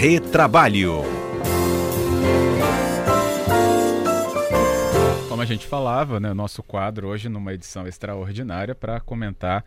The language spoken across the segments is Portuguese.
Retrabalho. Como a gente falava, né, nosso quadro hoje numa edição extraordinária para comentar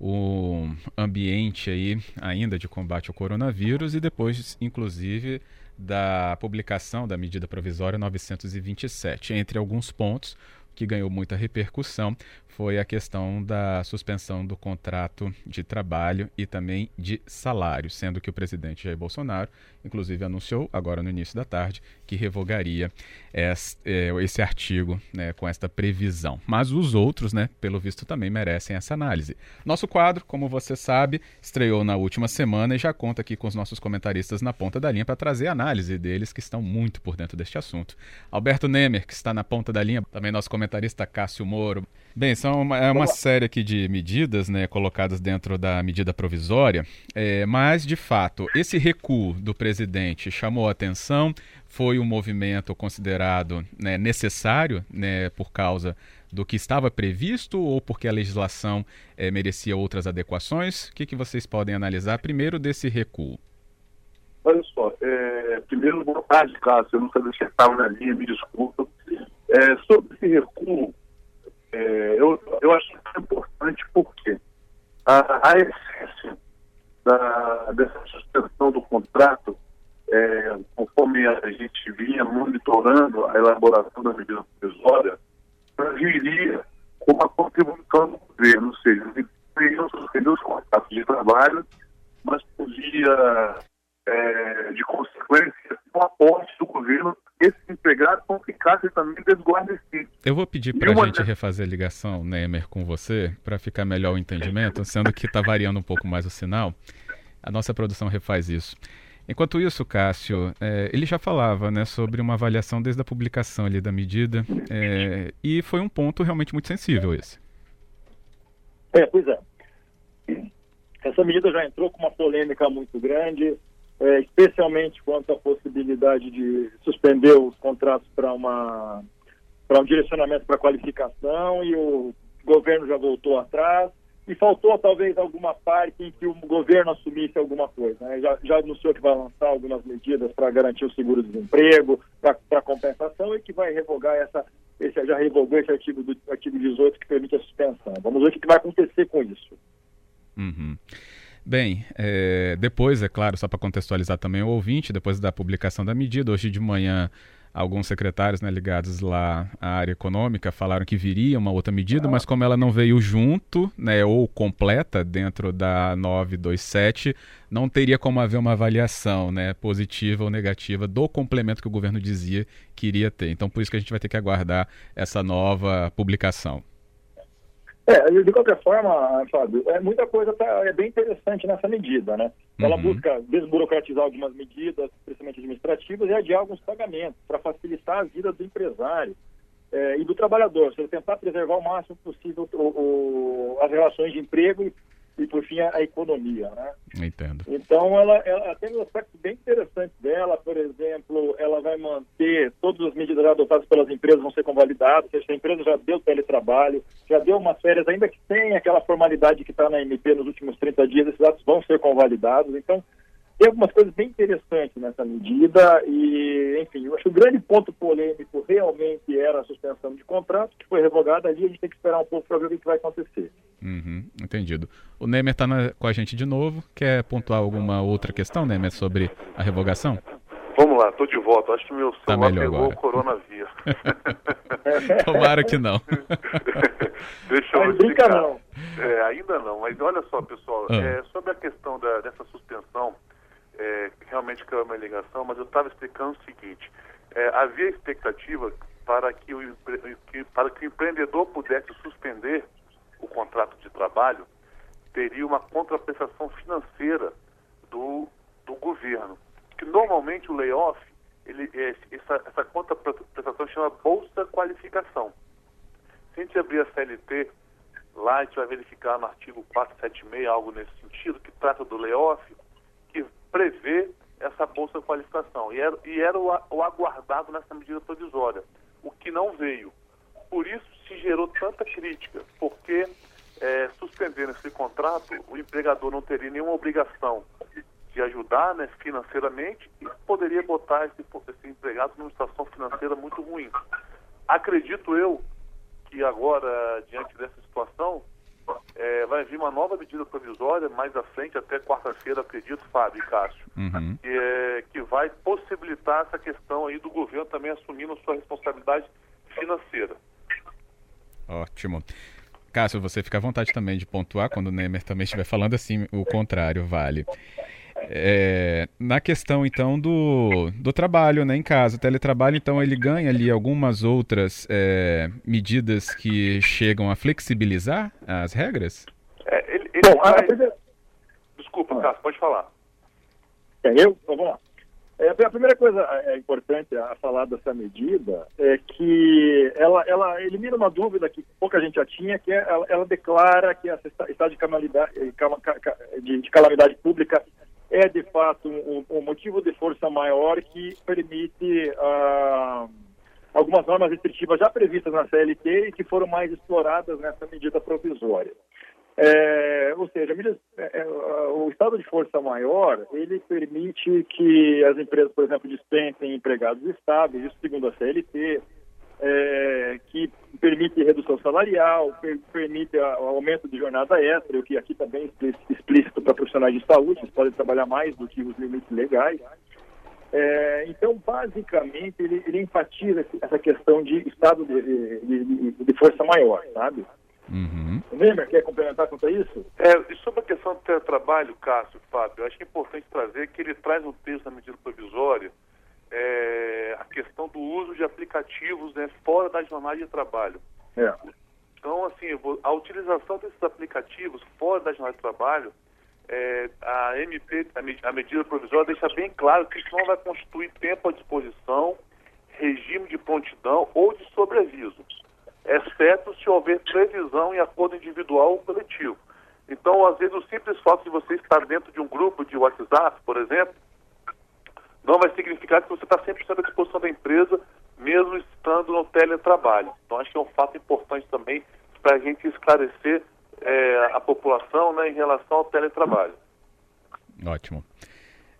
o ambiente aí ainda de combate ao coronavírus e depois, inclusive, da publicação da medida provisória 927. Entre alguns pontos, que ganhou muita repercussão foi a questão da suspensão do contrato de trabalho e também de salário, sendo que o presidente Jair Bolsonaro, inclusive, anunciou agora no início da tarde que revogaria esse, é, esse artigo né, com esta previsão. Mas os outros, né, pelo visto, também merecem essa análise. Nosso quadro, como você sabe, estreou na última semana e já conta aqui com os nossos comentaristas na ponta da linha para trazer análise deles que estão muito por dentro deste assunto. Alberto Nemer, que está na ponta da linha, também nosso comentarista Cássio Moro. Bem, são uma, é uma série aqui de medidas né, colocadas dentro da medida provisória, é, mas, de fato, esse recuo do presidente chamou a atenção, foi um movimento considerado né, necessário né, por causa do que estava previsto ou porque a legislação é, merecia outras adequações? O que, que vocês podem analisar primeiro desse recuo? Olha só, é, primeiro, boa tarde, Cássio. Eu não sabia estava na linha, me desculpa. É, sobre esse recuo, é, eu, eu acho que é importante porque a, a essência da, dessa suspensão do contrato, é, conforme a gente vinha monitorando a elaboração da medida provisória, viria com uma contribuição do governo, ou seja, poderiam suspender os contratos de trabalho, mas podia, é, de consequência, um aporte do governo esses empregados não ficassem também desguarnecidos. Eu vou pedir para a gente refazer a ligação, Nemer, com você, para ficar melhor o entendimento, sendo que está variando um pouco mais o sinal. A nossa produção refaz isso. Enquanto isso, Cássio, é, ele já falava né, sobre uma avaliação desde a publicação ali da medida, é, e foi um ponto realmente muito sensível esse. É, pois é. Essa medida já entrou com uma polêmica muito grande, é, especialmente quanto à possibilidade de suspender os contratos para uma para um direcionamento para qualificação e o governo já voltou atrás e faltou talvez alguma parte em que o governo assumisse alguma coisa. Né? Já, já anunciou que vai lançar algumas medidas para garantir o seguro-desemprego, para compensação e que vai revogar essa, esse, já revogou esse artigo do artigo 18 que permite a suspensão. Vamos ver o que vai acontecer com isso. Uhum. Bem, é, depois, é claro, só para contextualizar também o ouvinte, depois da publicação da medida, hoje de manhã, alguns secretários né, ligados lá à área econômica falaram que viria uma outra medida, mas como ela não veio junto, né, ou completa dentro da 927, não teria como haver uma avaliação né, positiva ou negativa do complemento que o governo dizia que iria ter. Então, por isso que a gente vai ter que aguardar essa nova publicação. É, de qualquer forma, Fábio, é, muita coisa tá, é bem interessante nessa medida, né? Ela uhum. busca desburocratizar algumas medidas, principalmente administrativas, e adiar alguns pagamentos para facilitar a vida do empresário é, e do trabalhador, ou seja, tentar preservar o máximo possível o, o, as relações de emprego e e, por fim, a, economia. Né? Entendo. Então, ela, ela tem um aspecto bem interessante dela. Por exemplo, ela vai manter todas as medidas adotadas pelas empresas vão ser convalidadas. Ou seja, a empresa já deu teletrabalho, já deu umas férias, ainda que sem aquela formalidade que está na MP nos últimos 30 dias, esses atos vão ser convalidados. Então, tem algumas coisas bem interessantes nessa medida e, enfim, eu acho que o grande ponto polêmico realmente era a suspensão de contrato, que foi revogada ali, a gente tem que esperar um pouco para ver o que vai acontecer. Uhum, entendido. O Nemer está com a gente de novo, quer pontuar alguma outra questão, Nemer, sobre a revogação? Vamos lá, estou de volta. Acho que meu tá celular tá pegou agora. o coronavírus. Tomara que não. Deixa eu explicar. não. É, ainda não, mas olha só, pessoal, ah. é, sobre a questão da, dessa suspensão, é, realmente caiu uma ligação, mas eu estava explicando o seguinte: é, havia expectativa para que, o, que, para que o empreendedor pudesse suspender o contrato de trabalho, teria uma contraprestação financeira do, do governo. Que normalmente o layoff, ele, é, essa, essa contraprestação chama Bolsa Qualificação. Se a gente abrir a CLT, lá a gente vai verificar no artigo 476, algo nesse sentido, que trata do layoff, prevê essa bolsa qualificação. E era, e era o, o aguardado nessa medida provisória, o que não veio. Por isso se gerou tanta crítica, porque é, suspendendo esse contrato, o empregador não teria nenhuma obrigação de ajudar né, financeiramente e poderia botar esse, esse empregado numa situação financeira muito ruim. Acredito eu que agora, diante dessa situação, é, vai vir uma nova medida provisória mais à frente, até quarta-feira, acredito, Fábio e Cássio, uhum. que, é, que vai possibilitar essa questão aí do governo também assumindo sua responsabilidade financeira. Ótimo. Cássio, você fica à vontade também de pontuar quando o Nemer também estiver falando assim, o contrário vale. É, na questão então do, do trabalho né, em casa, o teletrabalho, então ele ganha ali algumas outras é, medidas que chegam a flexibilizar as regras? É, ele, ele Bom, vai... Desculpa, Cássio, pode falar. É eu? Então, vamos lá. É, a primeira coisa é importante a falar dessa medida é que ela, ela elimina uma dúvida que pouca gente já tinha, que é, ela, ela declara que essa estado de calamidade, de, de calamidade pública é de fato um, um, motivo de força maior que permite uh, algumas normas restritivas já previstas na CLT e que foram mais exploradas nessa medida provisória. É, ou seja, é, é, o estado de força maior ele permite que as empresas, por exemplo, dispensem empregados estáveis, isso segundo a CLT, é, que permite redução salarial, per, permite o aumento de jornada extra, o que aqui também é explícito para profissionais de saúde, eles podem trabalhar mais do que os limites legais. É, então, basicamente, ele, ele enfatiza essa questão de estado de, de, de, de força maior, sabe? Uhum. Neymar quer complementar quanto a isso? É, e sobre a questão do teletrabalho, Cássio, Fábio, eu acho que é importante trazer que ele traz um texto da medida provisória é, a questão do uso de aplicativos né, fora da jornada de trabalho. É. Então, assim, a utilização desses aplicativos fora da jornada de trabalho, é, a MP, a medida provisória deixa bem claro que isso não vai constituir tempo à disposição, regime de prontidão ou de sobreaviso, exceto se houver previsão em acordo individual ou coletivo. Então, às vezes, o simples fato de você estar dentro de um grupo de WhatsApp, por exemplo, não vai significar que você está 100% à disposição da empresa, mesmo estando no teletrabalho. Então, acho que é um fato importante também para a gente esclarecer é, a população né, em relação ao teletrabalho. Ótimo.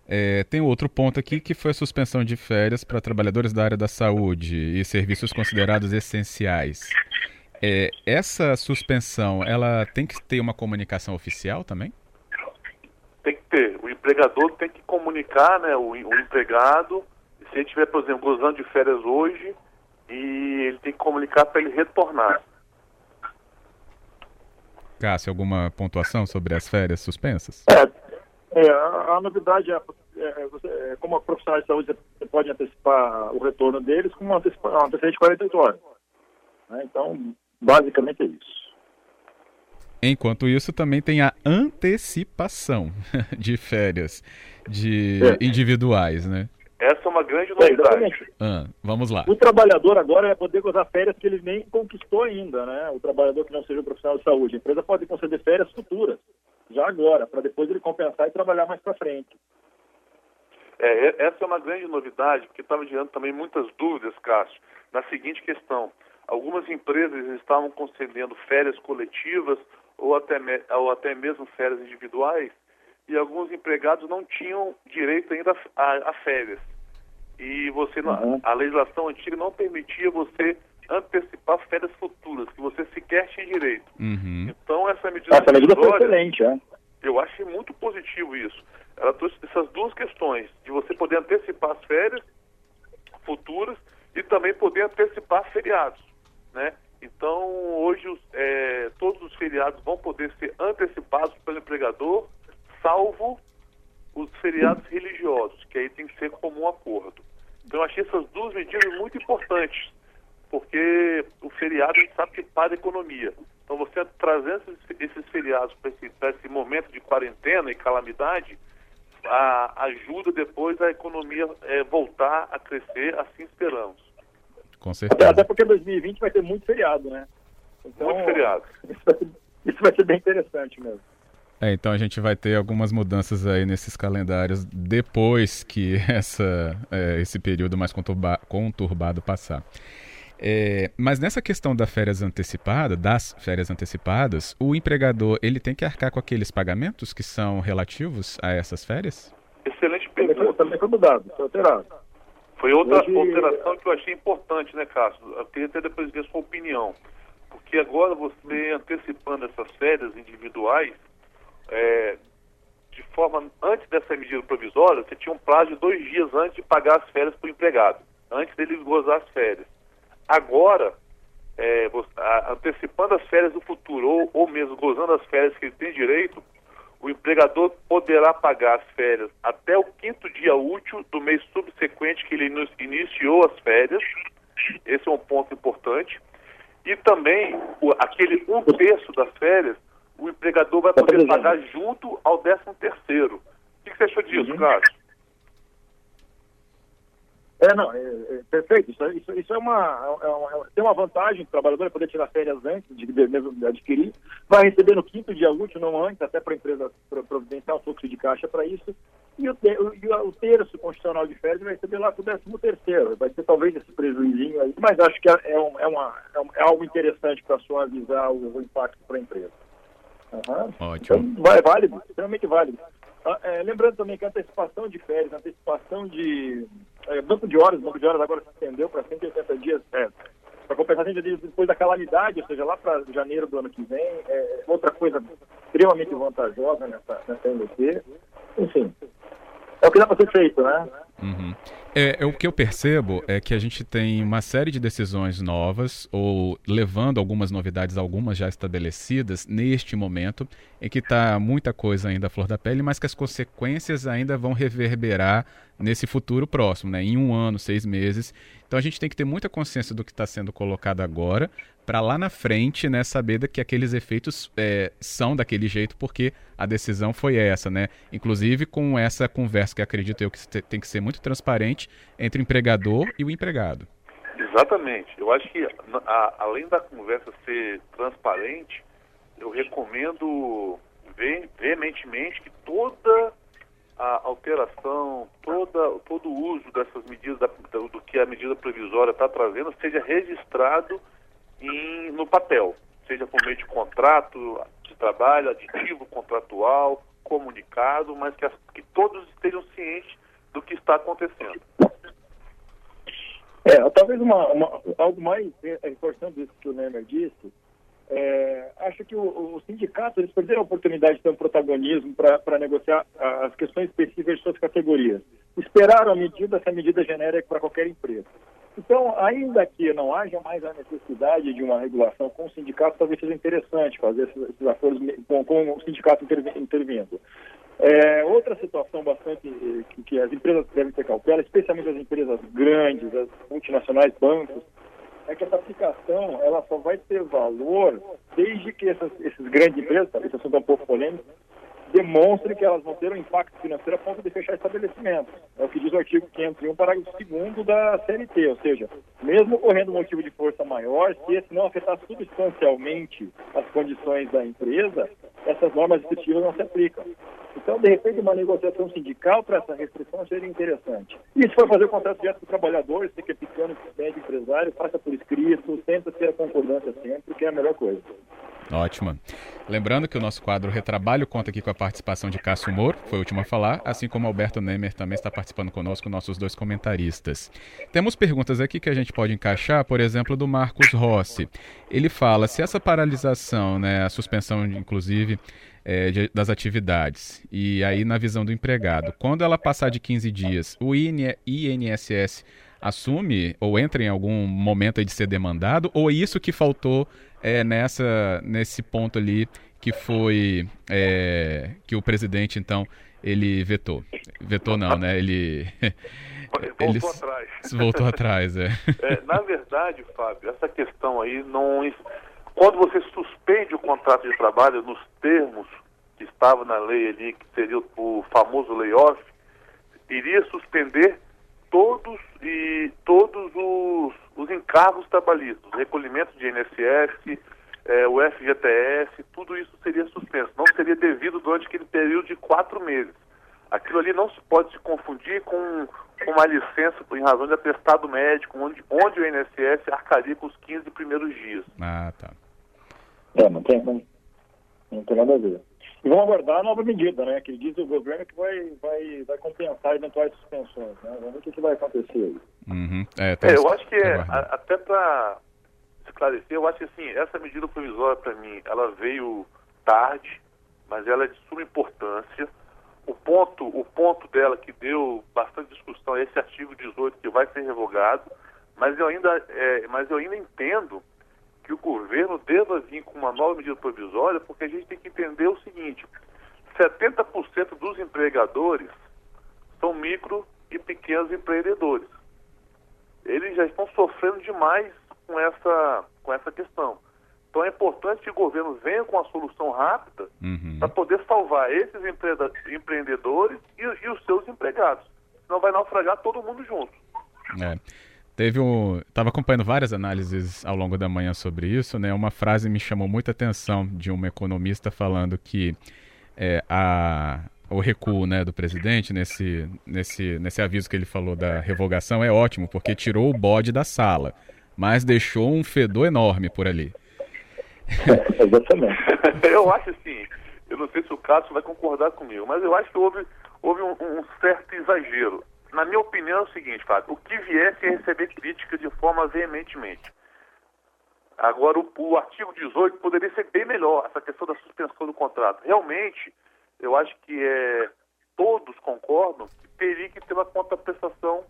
É, tem outro ponto aqui que foi a suspensão de férias para trabalhadores da área da saúde e serviços considerados essenciais. É, essa suspensão, ela tem que ter uma comunicação oficial também? tem que ter. O empregador tem que comunicar, né, o, o empregado, se ele estiver, por exemplo, gozando de férias hoje, e ele tem que comunicar para ele retornar. Cássio, alguma pontuação sobre as férias suspensas? É, é a, a, novidade é, é, você, é, como profissional de saúde, você pode antecipar o retorno deles com uma antecedência de 48 horas. Né? Então, basicamente é isso. Enquanto isso, também tem a antecipação de férias de é. individuais, né? Essa é uma grande novidade. É, ah, vamos lá. O trabalhador agora vai poder gozar férias que ele nem conquistou ainda, né? O trabalhador que não seja um profissional de saúde. A empresa pode conceder férias futuras, já agora, para depois ele compensar e trabalhar mais para frente. É, essa é uma grande novidade, porque estava gerando também muitas dúvidas, Cássio, na seguinte questão. Algumas empresas estavam concedendo férias coletivas ou até, ou até mesmo férias individuais, e alguns empregados não tinham direito ainda a, a férias. E você, uhum. a legislação antiga não permitia você antecipar férias futuras, que você sequer tinha direito. Uhum. Então, essa medida, essa medida foi excelente, é? eu achei muito positivo isso. Ela trouxe essas duas questões, de você poder antecipar as férias futuras e também poder antecipar feriados, né? Então, hoje, é, todos os feriados vão poder ser antecipados pelo empregador, salvo os feriados religiosos, que aí tem que ser comum acordo. Então, eu achei essas duas medidas muito importantes, porque o feriado a gente sabe que para a economia. Então, você trazendo esses feriados para esse, esse, momento de quarentena e calamidade, a, ajuda depois a economia é, voltar a crescer, assim esperamos. Com certeza. Até, até porque 2020 vai ter muito feriado, né? Então, muito feriado. Isso vai, ser, isso vai ser bem interessante mesmo. É, então a gente vai ter algumas mudanças aí nesses calendários depois que essa, é, esse período mais conturba, conturbado passar. É, mas nessa questão da férias antecipada, das férias antecipadas, o empregador ele tem que arcar com aqueles pagamentos que são relativos a essas férias? foi, também foi mudado, foi alterado. Foi outra Hoje... alteração que eu achei importante, né, Cássio? Eu queria até depois ver a sua opinião. Porque agora você antecipando essas férias individuais, é, de forma, antes dessa medida provisória, você tinha um prazo de dois dias antes de pagar as férias para o empregado, antes dele gozar as férias. Agora, é, antecipando as férias do futuro, ou, ou mesmo gozando as férias que ele tem direito, o empregador poderá pagar as férias até o quinto dia útil do mês subsequente que ele iniciou as férias. Esse é um ponto importante. E também, o, aquele um terço das férias, o empregador vai poder pagar junto ao décimo terceiro. O que, você achou disso, uhum. Cássio? É, não, é, é, perfeito. Isso, isso, isso é, uma, é, uma, é tem uma vantagem o trabalhador é poder tirar férias antes de, de, adquirir. Vai receber no quinto dia útil, não antes, até para a empresa providenciar um fluxo de caixa para isso. E o, o, o, terço constitucional de férias vai receber lá para o décimo terceiro. Vai ser talvez esse prejuízo aí, mas acho que é, é, um, é, uma, é, algo interessante para suavizar o, o impacto para a empresa. Uhum. Ótimo. Então, é válido, extremamente válido. Ah, é, lembrando também que a antecipação de férias, a antecipação de é, banco de horas, o banco de horas agora se estendeu para 180 dias, é, para compensar 180 dias depois da calamidade, ou seja, lá para janeiro do ano que vem, é outra coisa extremamente vantajosa nessa, nessa MDP. Enfim, é o que dá para ser feito, né? Uhum. É, é, o que eu percebo é que a gente tem uma série de decisões novas, ou levando algumas novidades, algumas já estabelecidas neste momento, em que está muita coisa ainda à flor da pele, mas que as consequências ainda vão reverberar nesse futuro próximo, né? em um ano, seis meses. Então a gente tem que ter muita consciência do que está sendo colocado agora, para lá na frente, né, saber que aqueles efeitos é, são daquele jeito, porque a decisão foi essa, né? Inclusive com essa conversa que acredito eu que tem que ser muito transparente entre o empregador e o empregado. Exatamente. Eu acho que a, além da conversa ser transparente, eu recomendo veementemente que toda a alteração, toda, todo o uso dessas medidas, da, do que a medida provisória está trazendo, seja registrado em, no papel, seja por meio de contrato de trabalho, aditivo contratual, comunicado, mas que, as, que todos estejam cientes do que está acontecendo. É, talvez uma, uma, algo mais importante disso que o Neymar disse, é, acho que os sindicatos eles perderam a oportunidade de ter um protagonismo para negociar as questões específicas de suas categorias. Esperaram a medida, essa medida genérica para qualquer empresa. Então, ainda que não haja mais a necessidade de uma regulação com o sindicato, talvez seja interessante fazer esses, esses acordos com, com o sindicato intervindo. É, outra situação bastante que, que, as empresas devem ter cautela, especialmente as empresas grandes, as multinacionais, bancos, é que essa aplicação ela só vai ter valor desde que essas, esses grandes empresas, esse assunto é um pouco polêmico, demonstre que elas vão ter um impacto financeiro a ponto de fechar estabelecimentos. É o que diz o artigo 501, parágrafo 2 da CLT, ou seja, mesmo ocorrendo um motivo de força maior, se esse não afetar substancialmente as condições da empresa, essas normas restritivas não se aplicam. Então, de repente, uma negociação sindical para essa restrição seria interessante. Se for fazer o contrato direto com trabalhador, se que é pequeno, médio empresário, faça por escrito, tenta ter a concordância sempre, que é a melhor coisa. Ótimo. Lembrando que o nosso quadro Retrabalho conta aqui com a participação de Cássio Moro, foi o último a falar, assim como Alberto Nemer também está participando conosco, nossos dois comentaristas. Temos perguntas aqui que a gente pode encaixar, por exemplo, do Marcos Rossi. Ele fala se essa paralisação, né, a suspensão, inclusive, é, de, das atividades, e aí na visão do empregado, quando ela passar de 15 dias, o INSS assume ou entra em algum momento de ser demandado, ou isso que faltou é, nessa, nesse ponto ali que foi é, que o presidente então ele vetou. Vetou não, né? Ele voltou ele atrás. Voltou atrás, é. é. Na verdade, Fábio, essa questão aí não quando você suspende o contrato de trabalho nos termos que estava na lei ali, que seria o famoso layoff, iria suspender todos e todos os, os encargos trabalhistas, recolhimento de INSS, é, o FGTS, tudo isso seria suspenso. Não seria devido durante aquele período de quatro meses. Aquilo ali não se pode se confundir com, com uma licença em razão de atestado médico, onde, onde o INSS arcaria com os 15 primeiros dias. Ah, tá. É, não tem, não, não tem nada a ver. E vão aguardar a nova medida, né? Que diz o governo que vai, vai, vai compensar eventuais suspensões. Né? Vamos ver o que, que vai acontecer aí. Uhum. É, é, eu acho que é, até para esclarecer, eu acho que assim, essa medida provisória para mim, ela veio tarde, mas ela é de suma importância. O ponto, o ponto dela que deu bastante discussão é esse artigo 18 que vai ser revogado, mas eu ainda, é, mas eu ainda entendo que o governo deva vir com uma nova medida provisória, porque a gente tem que entender o seguinte: 70% dos empregadores são micro e pequenos empreendedores. Eles já estão sofrendo demais com essa, com essa questão. Então é importante que o governo venha com uma solução rápida uhum. para poder salvar esses empreendedores e, e, os seus empregados. Senão vai naufragar todo mundo junto. É. Teve um. Estava acompanhando várias análises ao longo da manhã sobre isso, né? Uma frase me chamou muita atenção de um economista falando que é, a, o recuo né, do presidente nesse, nesse, nesse aviso que ele falou da revogação é ótimo, porque tirou o bode da sala, mas deixou um fedor enorme por ali. exatamente. eu acho assim, eu não sei se o Cássio vai concordar comigo, mas eu acho que houve, houve um, um certo exagero na minha opinião, é o seguinte, Fábio: o que viesse a receber crítica de forma veementemente. Agora, o, o, artigo 18 poderia ser bem melhor, essa questão da suspensão do contrato. Realmente, eu acho que é, todos concordam que teria que ter uma contraprestação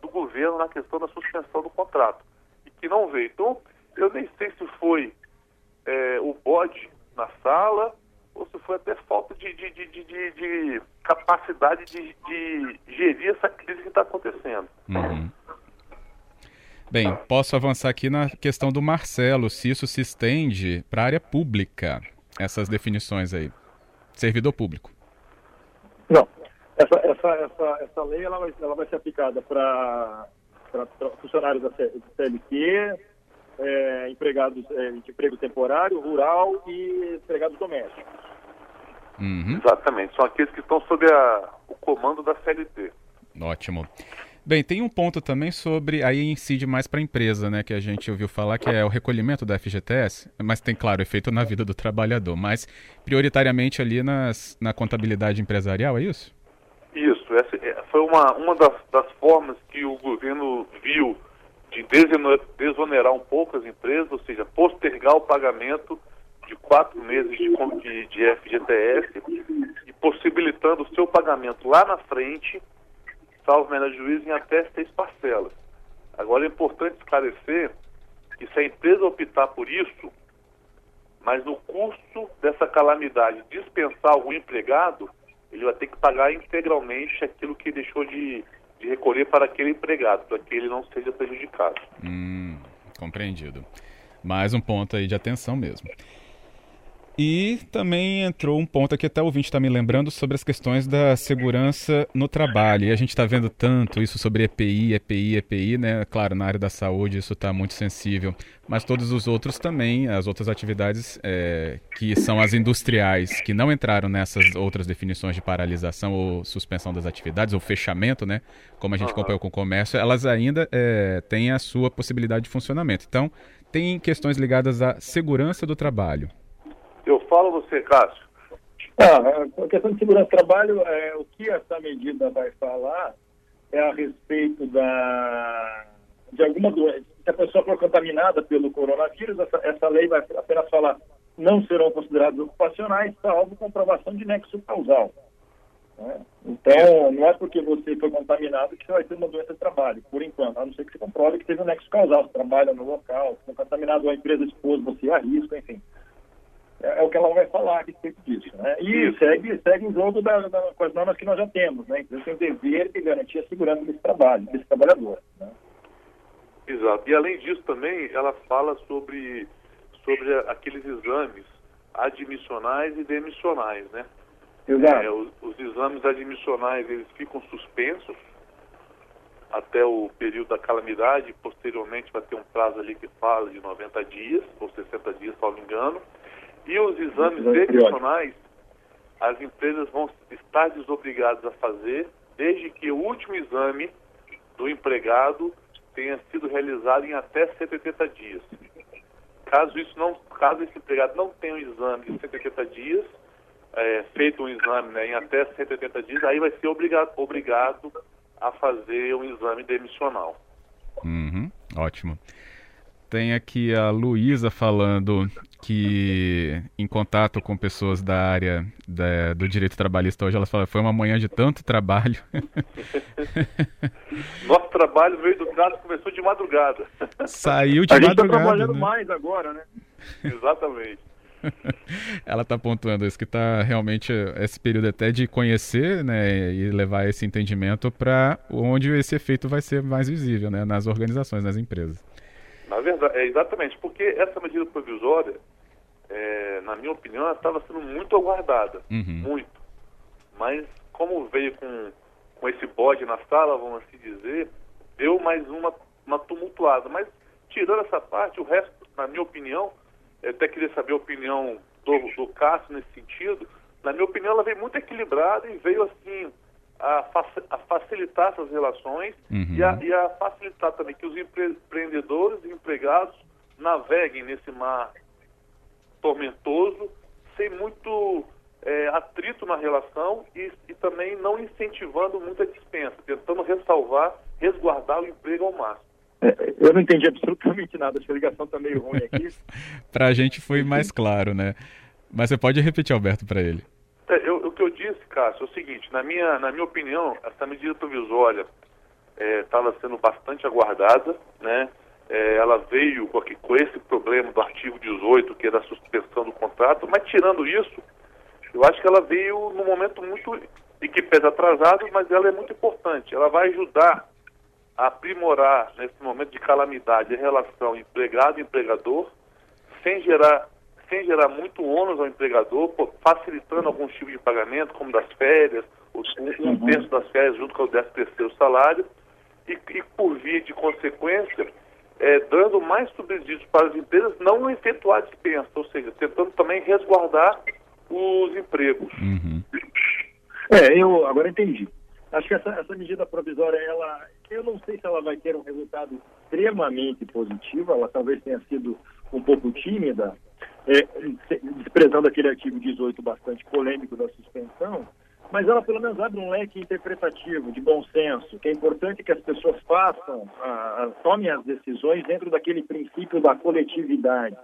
do governo na questão da suspensão do contrato, e que não veio. Então, eu nem sei se foi é, o bode na sala, ou se foi até falta de, de, de, de, de capacidade de, de, gerir essa crise que está acontecendo. Uhum. Bem, posso avançar aqui na questão do Marcelo, se isso se estende para a área pública, essas definições aí. Servidor público. Não. Essa, essa, essa, essa lei ela vai, ela vai ser aplicada para funcionários da CLT, é, empregados é, de emprego temporário, rural e empregados domésticos. Uhum. Exatamente, são aqueles que estão sob a, o comando da CLT. Ótimo. Bem, tem um ponto também sobre, aí incide mais para a empresa, né, que a gente ouviu falar, que é o recolhimento da FGTS, mas tem, claro, efeito na vida do trabalhador, mas prioritariamente ali nas, na contabilidade empresarial, é isso? Isso, essa é, foi uma, uma das, das formas que o governo viu de desonerar um pouco as empresas, ou seja, postergar o pagamento de quatro meses de, de, de FGTS e possibilitando o seu pagamento lá na frente, salvo melhor juízo, em até seis parcelas. Agora é importante esclarecer que se a empresa optar por isso, mas no curso dessa calamidade dispensar algum empregado, ele vai ter que pagar integralmente aquilo que deixou de de recolher para aquele empregado, para que ele não seja prejudicado. Hum, compreendido. Mais um ponto aí de atenção mesmo. E também entrou um ponto aqui, até o ouvinte está me lembrando, sobre as questões da segurança no trabalho. E a gente está vendo tanto isso sobre EPI, EPI, EPI, né? Claro, na área da saúde isso está muito sensível, mas todos os outros também, as outras atividades é, que são as industriais, que não entraram nessas outras definições de paralisação ou suspensão das atividades, ou fechamento, né? Como a gente acompanhou com o comércio, elas ainda é, têm a sua possibilidade de funcionamento. Então, tem questões ligadas à segurança do trabalho eu falo você, Cássio. Ah, a questão de segurança do trabalho, é, o que essa medida vai falar é a respeito da de alguma doença. Se a pessoa for contaminada pelo coronavírus, essa, essa lei vai apenas falar não serão considerados ocupacionais, salvo comprovação de nexo causal. Né? Então, não é porque você foi contaminado que você vai ter uma doença de trabalho, por enquanto, a não ser que você comprove que teve um nexo causal, você trabalha no local, se foi contaminado, a empresa expôs você a risco, enfim é, é, o que ela vai falar a respeito disso. Né? E segue, segue o jogo da, da, com as normas que nós já temos. Né? Então tem o dever de garantir a segurança desse trabalho, desse trabalhador. Né? Exato. E além disso também, ela fala sobre, sobre aqueles exames admissionais e demissionais, né? Exato. É, os, os exames admissionais, eles ficam suspensos até o período da calamidade, posteriormente vai ter um prazo ali que fala de 90 dias, ou 60 dias, se não me engano, e os exames demissionais, as empresas vão estar desobrigadas a fazer, desde que o último exame do empregado tenha sido realizado em até 180 dias. Caso isso não, caso esse empregado não tenha um exame de 180 dias, é, feito um exame né, em até 180 dias, aí vai ser obrigado, obrigado a fazer um exame demissional. Uhum, ótimo. Tem aqui a Luísa falando que, em contato com pessoas da área da, do direito trabalhista hoje, ela fala foi uma manhã de tanto trabalho. Nosso trabalho veio do caso começou de madrugada. Saiu de a madrugada. A gente está trabalhando né? mais agora, né? Exatamente. Ela está pontuando isso, que está realmente esse período até de conhecer né, e levar esse entendimento para onde esse efeito vai ser mais visível né, nas organizações, nas empresas. Na verdade, é exatamente, porque essa medida provisória, é, na minha opinião, estava sendo muito aguardada, uhum. muito. Mas como veio com, com esse bode na sala, vamos assim dizer, deu mais uma, uma tumultuada. Mas tirando essa parte, o resto, na minha opinião, eu até queria saber a opinião do, do Cássio nesse sentido. Na minha opinião, ela veio muito equilibrada e veio assim a, a facilitar essas relações uhum. e, a, e, a, facilitar também que os empreendedores e empregados naveguem nesse mar tormentoso sem muito é, atrito na relação e, e, também não incentivando muita dispensa, tentando ressalvar, resguardar o emprego ao máximo. É, eu não entendi absolutamente nada, a ligação está meio ruim aqui. para a gente foi mais claro, né? Mas você pode repetir, Alberto, para ele. É, eu, o que eu disse, Cássio, é o seguinte, na minha, na minha opinião, essa medida provisória estava é, sendo bastante aguardada, né? É, ela veio com, com esse problema do artigo 18, que é da suspensão do contrato, mas tirando isso, eu acho que ela veio num momento muito, e que pesa atrasado, mas ela é muito importante. Ela vai ajudar aprimorar nesse momento de calamidade a relação empregado-empregador, sem gerar, sem gerar muito ônus ao empregador, facilitando algum tipo de pagamento, como das férias, um uhum. terço das férias junto com o décimo terceiro salário, e, e por via de consequência, é, dando mais subsídios para as empresas não efetuar dispensa, ou seja, tentando também resguardar os empregos. Uhum. É, eu agora entendi. Acho que essa, essa medida provisória, ela, eu não sei se ela vai ter um resultado extremamente positivo, ela talvez tenha sido um pouco tímida, é, desprezando aquele artigo 18 bastante polêmico da suspensão, mas ela pelo menos abre um leque interpretativo, de bom senso, que é importante que as pessoas façam, a, a, tomem as decisões dentro daquele princípio da coletividade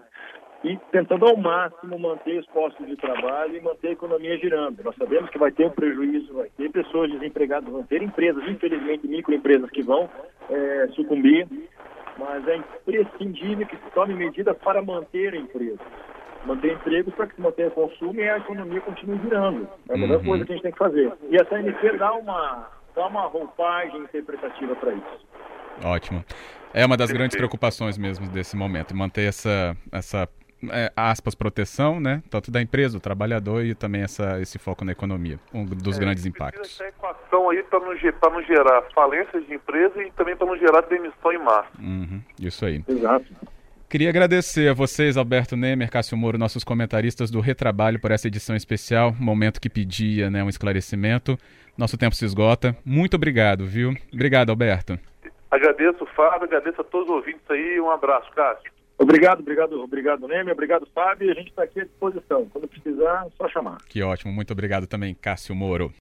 e tentando ao máximo manter os postos de trabalho e manter a economia girando. Nós sabemos que vai ter um prejuízo, vai ter pessoas desempregadas, vão ter empresas, infelizmente microempresas que vão é, sucumbir, mas é imprescindível que se tome medidas para manter a empresa. Manter empregos para que se mantenha o consumo e a economia continue girando. É a melhor uhum. coisa que a gente tem que fazer. E a CNC dá uma, dá uma roupagem interpretativa para isso. Ótimo. É uma das grandes preocupações mesmo desse momento, manter essa, essa é, aspas, proteção, né? Tanto da empresa, do trabalhador e também essa, esse foco na economia, um dos é, grandes impactos. Essa equação aí para não, não gerar falências de empresa e também para não gerar demissão em massa. Uhum, isso aí. Exato. Queria agradecer a vocês, Alberto Nemer, Cássio Moro, nossos comentaristas do Retrabalho, por essa edição especial, momento que pedia né, um esclarecimento. Nosso tempo se esgota. Muito obrigado, viu? Obrigado, Alberto. Agradeço, Fábio, agradeço a todos os ouvintes aí. Um abraço, Cássio. Obrigado, obrigado, obrigado, Neme, obrigado, Fábio. A gente está aqui à disposição. Quando precisar, é só chamar. Que ótimo. Muito obrigado também, Cássio Moro.